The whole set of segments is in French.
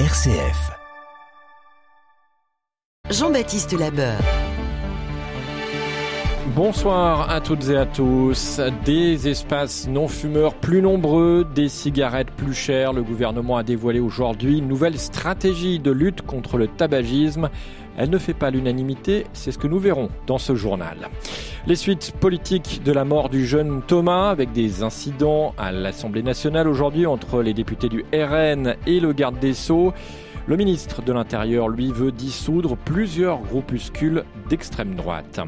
RCF. Jean-Baptiste Labeur. Bonsoir à toutes et à tous. Des espaces non fumeurs plus nombreux, des cigarettes plus chères. Le gouvernement a dévoilé aujourd'hui une nouvelle stratégie de lutte contre le tabagisme. Elle ne fait pas l'unanimité, c'est ce que nous verrons dans ce journal. Les suites politiques de la mort du jeune Thomas avec des incidents à l'Assemblée nationale aujourd'hui entre les députés du RN et le garde des Sceaux. Le ministre de l'Intérieur, lui, veut dissoudre plusieurs groupuscules d'extrême droite.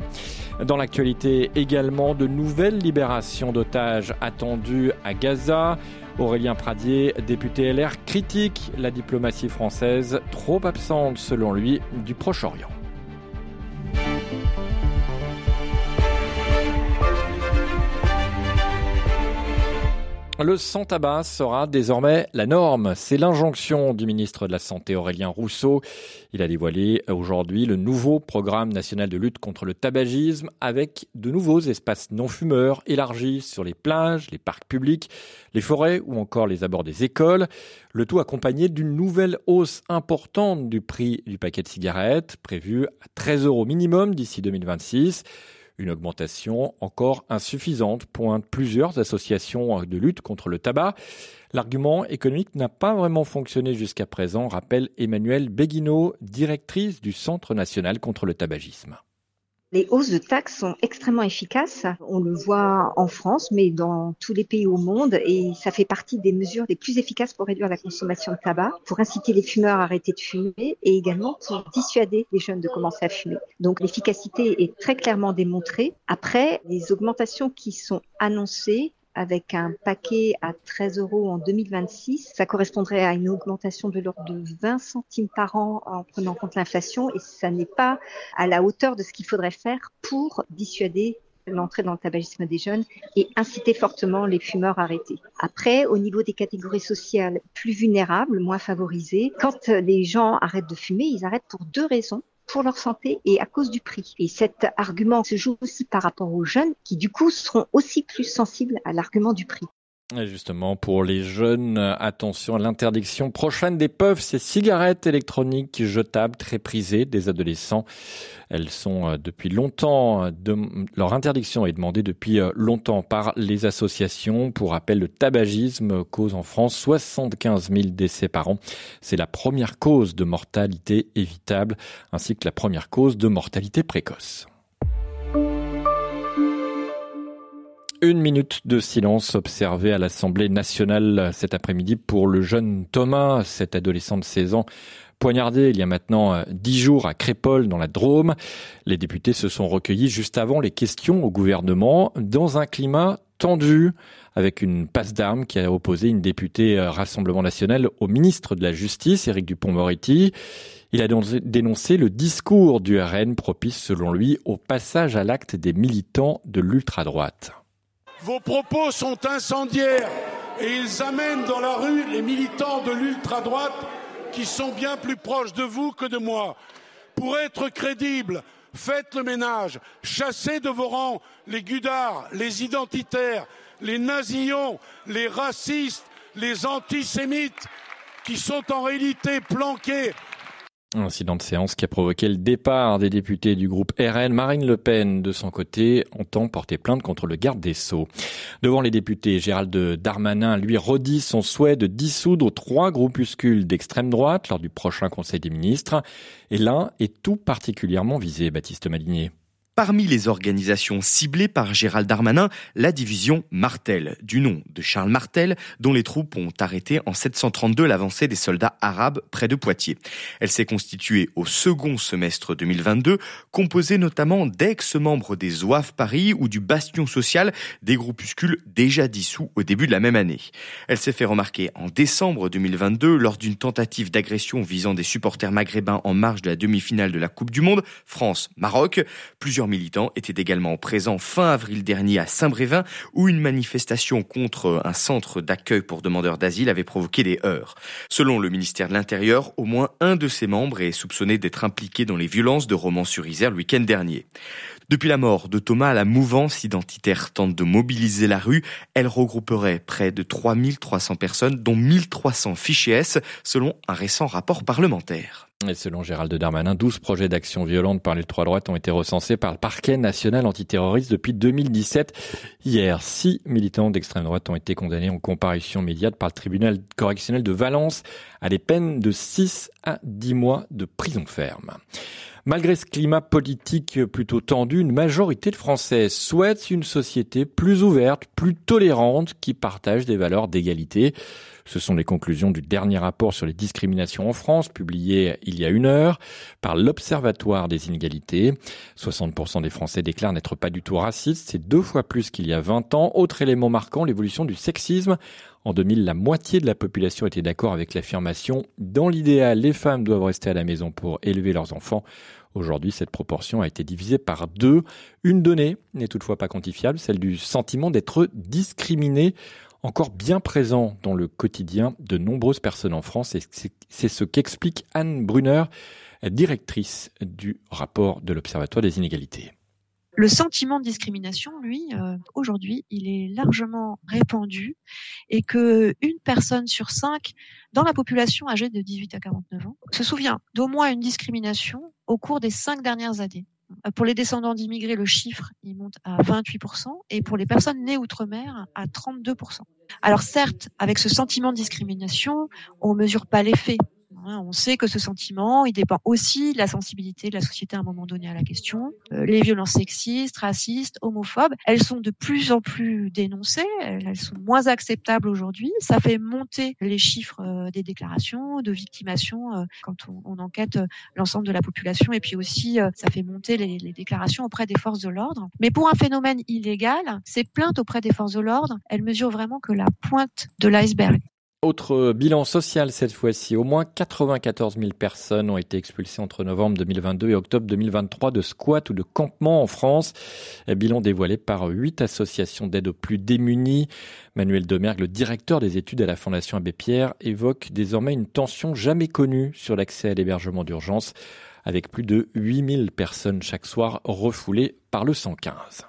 Dans l'actualité également, de nouvelles libérations d'otages attendues à Gaza. Aurélien Pradier, député LR, critique la diplomatie française, trop absente selon lui du Proche-Orient. Le sans-tabac sera désormais la norme. C'est l'injonction du ministre de la Santé Aurélien Rousseau. Il a dévoilé aujourd'hui le nouveau programme national de lutte contre le tabagisme avec de nouveaux espaces non fumeurs élargis sur les plages, les parcs publics, les forêts ou encore les abords des écoles. Le tout accompagné d'une nouvelle hausse importante du prix du paquet de cigarettes prévu à 13 euros minimum d'ici 2026. Une augmentation encore insuffisante, pointent plusieurs associations de lutte contre le tabac. L'argument économique n'a pas vraiment fonctionné jusqu'à présent, rappelle Emmanuelle Béguineau, directrice du Centre national contre le tabagisme. Les hausses de taxes sont extrêmement efficaces. On le voit en France, mais dans tous les pays au monde. Et ça fait partie des mesures les plus efficaces pour réduire la consommation de tabac, pour inciter les fumeurs à arrêter de fumer et également pour dissuader les jeunes de commencer à fumer. Donc l'efficacité est très clairement démontrée. Après, les augmentations qui sont annoncées avec un paquet à 13 euros en 2026. Ça correspondrait à une augmentation de l'ordre de 20 centimes par an en prenant en compte l'inflation et ça n'est pas à la hauteur de ce qu'il faudrait faire pour dissuader l'entrée dans le tabagisme des jeunes et inciter fortement les fumeurs à arrêter. Après, au niveau des catégories sociales plus vulnérables, moins favorisées, quand les gens arrêtent de fumer, ils arrêtent pour deux raisons pour leur santé et à cause du prix. Et cet argument se joue aussi par rapport aux jeunes qui du coup seront aussi plus sensibles à l'argument du prix. Et justement, pour les jeunes, attention à l'interdiction prochaine des puffs, ces cigarettes électroniques jetables très prisées des adolescents. Elles sont euh, depuis longtemps, de, leur interdiction est demandée depuis euh, longtemps par les associations. Pour rappel, le tabagisme cause en France 75 000 décès par an. C'est la première cause de mortalité évitable, ainsi que la première cause de mortalité précoce. Une minute de silence observée à l'Assemblée nationale cet après-midi pour le jeune Thomas, cet adolescent de 16 ans poignardé il y a maintenant euh, dix jours à Crépole dans la Drôme. Les députés se sont recueillis juste avant les questions au gouvernement dans un climat tendu avec une passe d'armes qui a opposé une députée euh, Rassemblement national au ministre de la Justice, Éric Dupont-Moretti. Il a dénoncé le discours du RN propice, selon lui, au passage à l'acte des militants de l'ultra-droite. Vos propos sont incendiaires et ils amènent dans la rue les militants de l'ultra-droite qui sont bien plus proches de vous que de moi. Pour être crédible, faites le ménage, chassez de vos rangs les gudards, les identitaires, les nazillons, les racistes, les antisémites, qui sont en réalité planqués un incident de séance qui a provoqué le départ des députés du groupe RN. Marine Le Pen, de son côté, entend porter plainte contre le garde des Sceaux. Devant les députés, Gérald Darmanin lui redit son souhait de dissoudre trois groupuscules d'extrême droite lors du prochain Conseil des ministres. Et l'un est tout particulièrement visé, Baptiste Malinier. Parmi les organisations ciblées par Gérald Darmanin, la division Martel, du nom de Charles Martel, dont les troupes ont arrêté en 732 l'avancée des soldats arabes près de Poitiers. Elle s'est constituée au second semestre 2022, composée notamment d'ex-membres des OAF Paris ou du Bastion Social, des groupuscules déjà dissous au début de la même année. Elle s'est fait remarquer en décembre 2022 lors d'une tentative d'agression visant des supporters maghrébins en marge de la demi-finale de la Coupe du Monde, France-Maroc. Plusieurs Militants étaient également présents fin avril dernier à Saint-Brévin où une manifestation contre un centre d'accueil pour demandeurs d'asile avait provoqué des heurts. Selon le ministère de l'Intérieur, au moins un de ses membres est soupçonné d'être impliqué dans les violences de Romans-sur-Isère le week-end dernier. Depuis la mort de Thomas, la mouvance identitaire tente de mobiliser la rue. Elle regrouperait près de 3300 personnes, dont 1300 fichiers S, selon un récent rapport parlementaire. Et selon Gérald Darmanin, 12 projets d'action violente par les trois droites ont été recensés par le parquet national antiterroriste depuis 2017. Hier, six militants d'extrême droite ont été condamnés en comparution immédiate par le tribunal correctionnel de Valence à des peines de 6 à 10 mois de prison ferme. Malgré ce climat politique plutôt tendu, une majorité de Français souhaitent une société plus ouverte, plus tolérante, qui partage des valeurs d'égalité. Ce sont les conclusions du dernier rapport sur les discriminations en France, publié il y a une heure par l'Observatoire des inégalités. 60% des Français déclarent n'être pas du tout racistes, c'est deux fois plus qu'il y a 20 ans. Autre élément marquant, l'évolution du sexisme. En 2000, la moitié de la population était d'accord avec l'affirmation dans l'idéal, les femmes doivent rester à la maison pour élever leurs enfants. Aujourd'hui, cette proportion a été divisée par deux. Une donnée n'est toutefois pas quantifiable, celle du sentiment d'être discriminé, encore bien présent dans le quotidien de nombreuses personnes en France. Et c'est ce qu'explique Anne Brunner, directrice du rapport de l'Observatoire des inégalités. Le sentiment de discrimination, lui, euh, aujourd'hui, il est largement répandu et que une personne sur cinq dans la population âgée de 18 à 49 ans se souvient d'au moins une discrimination au cours des cinq dernières années. Euh, pour les descendants d'immigrés, le chiffre, il monte à 28% et pour les personnes nées outre-mer, à 32%. Alors certes, avec ce sentiment de discrimination, on mesure pas l'effet on sait que ce sentiment, il dépend aussi de la sensibilité de la société à un moment donné à la question. Euh, les violences sexistes, racistes, homophobes, elles sont de plus en plus dénoncées, elles sont moins acceptables aujourd'hui. Ça fait monter les chiffres euh, des déclarations de victimation euh, quand on, enquête l'ensemble de la population et puis aussi ça fait monter les, les déclarations auprès des forces de l'ordre. Mais pour un phénomène illégal, ces plaintes auprès des forces de l'ordre, elles mesurent vraiment que la pointe de l'iceberg. Autre bilan social cette fois-ci. Au moins 94 000 personnes ont été expulsées entre novembre 2022 et octobre 2023 de squats ou de campements en France. Bilan dévoilé par huit associations d'aide aux plus démunis. Manuel Demergue, le directeur des études à la Fondation Abbé Pierre, évoque désormais une tension jamais connue sur l'accès à l'hébergement d'urgence avec plus de 8000 personnes chaque soir refoulées par le 115.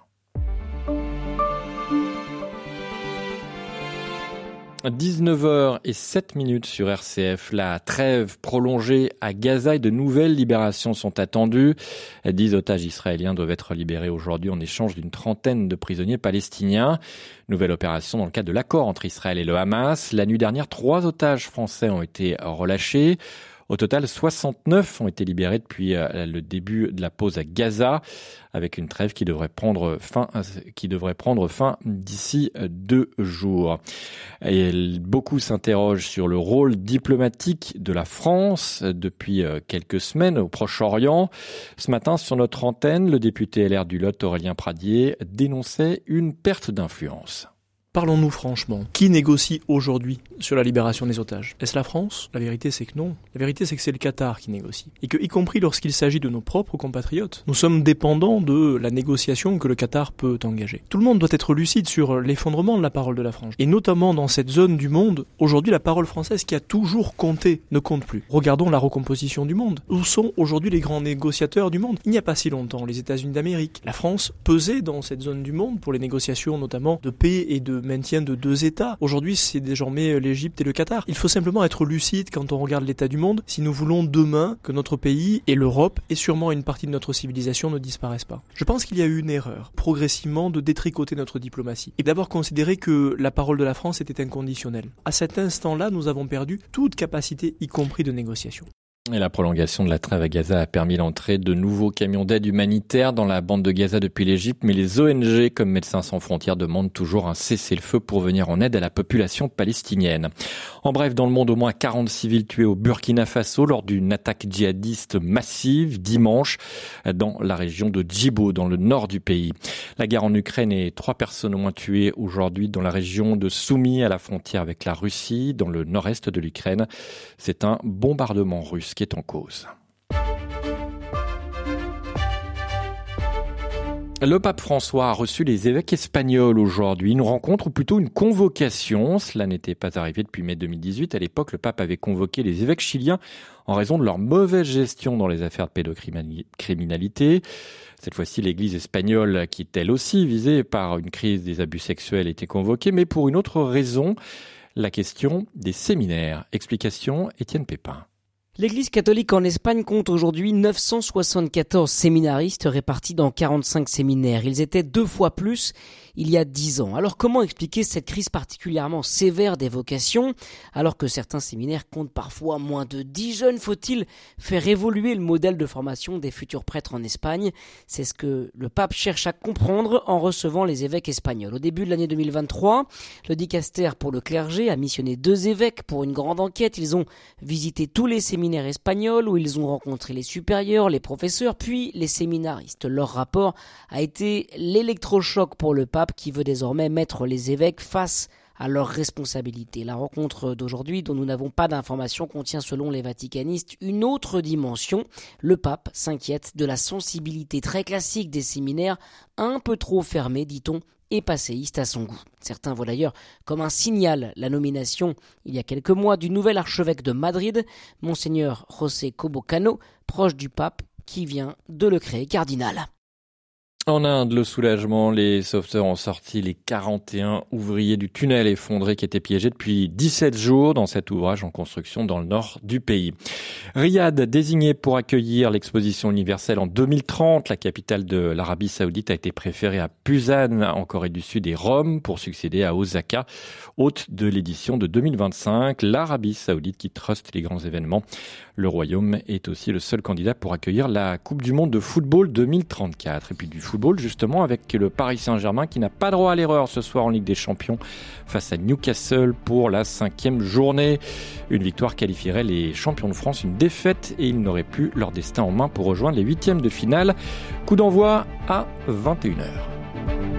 19h et 7 minutes sur RCF. La trêve prolongée à Gaza et de nouvelles libérations sont attendues. Dix otages israéliens doivent être libérés aujourd'hui en échange d'une trentaine de prisonniers palestiniens. Nouvelle opération dans le cadre de l'accord entre Israël et le Hamas. La nuit dernière, trois otages français ont été relâchés. Au total, 69 ont été libérés depuis euh, le début de la pause à Gaza, avec une trêve qui devrait prendre fin, qui devrait prendre fin d'ici euh, deux jours. Beaucoup s'interrogent sur le rôle diplomatique de la France depuis euh, quelques semaines au Proche-Orient. Ce matin, sur notre antenne, le député LR du Lot, Aurélien Pradier, dénonçait une perte d'influence. Parlons-nous franchement. Qui négocie aujourd'hui sur la libération des otages? Est-ce la France? La vérité c'est que non. La vérité c'est que c'est le Qatar qui négocie. Et que, y compris lorsqu'il s'agit de nos propres compatriotes, nous sommes dépendants de la négociation que le Qatar peut engager. Tout le monde doit être lucide sur l'effondrement de la parole de la France. Et notamment dans cette zone du monde, aujourd'hui la parole française qui a toujours compté ne compte plus. Regardons la recomposition du monde. Où sont aujourd'hui les grands négociateurs du monde? Il n'y a pas si longtemps, les États-Unis d'Amérique. La France pesait dans cette zone du monde pour les négociations notamment de paix et de maintien de deux États. Aujourd'hui, c'est désormais euh, l'Égypte et le Qatar. Il faut simplement être lucide quand on regarde l'état du monde si nous voulons demain que notre pays et l'Europe et sûrement une partie de notre civilisation ne disparaissent pas. Je pense qu'il y a eu une erreur, progressivement, de détricoter notre diplomatie et d'avoir considéré que la parole de la France était inconditionnelle. À cet instant-là, nous avons perdu toute capacité, y compris de négociation. Et la prolongation de la trêve à Gaza a permis l'entrée de nouveaux camions d'aide humanitaire dans la bande de Gaza depuis l'Égypte, mais les ONG comme Médecins sans frontières demandent toujours un cessez-le-feu pour venir en aide à la population palestinienne. En bref, dans le monde, au moins 40 civils tués au Burkina Faso lors d'une attaque djihadiste massive dimanche dans la région de Djibo, dans le nord du pays. La guerre en Ukraine et trois personnes au moins tuées aujourd'hui dans la région de Soumy à la frontière avec la Russie, dans le nord-est de l'Ukraine. C'est un bombardement russe qui est en cause. Le pape François a reçu les évêques espagnols aujourd'hui. Une rencontre ou plutôt une convocation. Cela n'était pas arrivé depuis mai 2018. À l'époque, le pape avait convoqué les évêques chiliens en raison de leur mauvaise gestion dans les affaires de pédocriminalité. Cette fois-ci, l'église espagnole, qui est elle aussi visée par une crise des abus sexuels, était convoquée, mais pour une autre raison, la question des séminaires. Explication, Étienne Pépin. L'Église catholique en Espagne compte aujourd'hui 974 séminaristes répartis dans 45 séminaires. Ils étaient deux fois plus il y a dix ans. Alors comment expliquer cette crise particulièrement sévère des vocations alors que certains séminaires comptent parfois moins de dix jeunes? Faut-il faire évoluer le modèle de formation des futurs prêtres en Espagne? C'est ce que le pape cherche à comprendre en recevant les évêques espagnols. Au début de l'année 2023, le dicaster pour le clergé a missionné deux évêques pour une grande enquête. Ils ont visité tous les séminaires espagnols où ils ont rencontré les supérieurs, les professeurs, puis les séminaristes. Leur rapport a été l'électrochoc pour le pape qui veut désormais mettre les évêques face à leurs responsabilités. La rencontre d'aujourd'hui, dont nous n'avons pas d'informations, contient selon les vaticanistes une autre dimension. Le pape s'inquiète de la sensibilité très classique des séminaires, un peu trop fermés, dit-on, et passéiste à son goût. Certains voient d'ailleurs comme un signal la nomination, il y a quelques mois, du nouvel archevêque de Madrid, monseigneur José Cobocano, proche du pape, qui vient de le créer cardinal. En Inde, le soulagement, les sauveteurs ont sorti les 41 ouvriers du tunnel effondré qui étaient piégés depuis 17 jours dans cet ouvrage en construction dans le nord du pays. Riyad, désigné pour accueillir l'exposition universelle en 2030, la capitale de l'Arabie saoudite a été préférée à Busan en Corée du Sud et Rome pour succéder à Osaka, hôte de l'édition de 2025. L'Arabie saoudite qui truste les grands événements. Le royaume est aussi le seul candidat pour accueillir la Coupe du monde de football 2034. Et puis du justement avec le Paris Saint-Germain qui n'a pas droit à l'erreur ce soir en Ligue des Champions face à Newcastle pour la cinquième journée. Une victoire qualifierait les champions de France, une défaite et ils n'auraient plus leur destin en main pour rejoindre les huitièmes de finale. Coup d'envoi à 21h.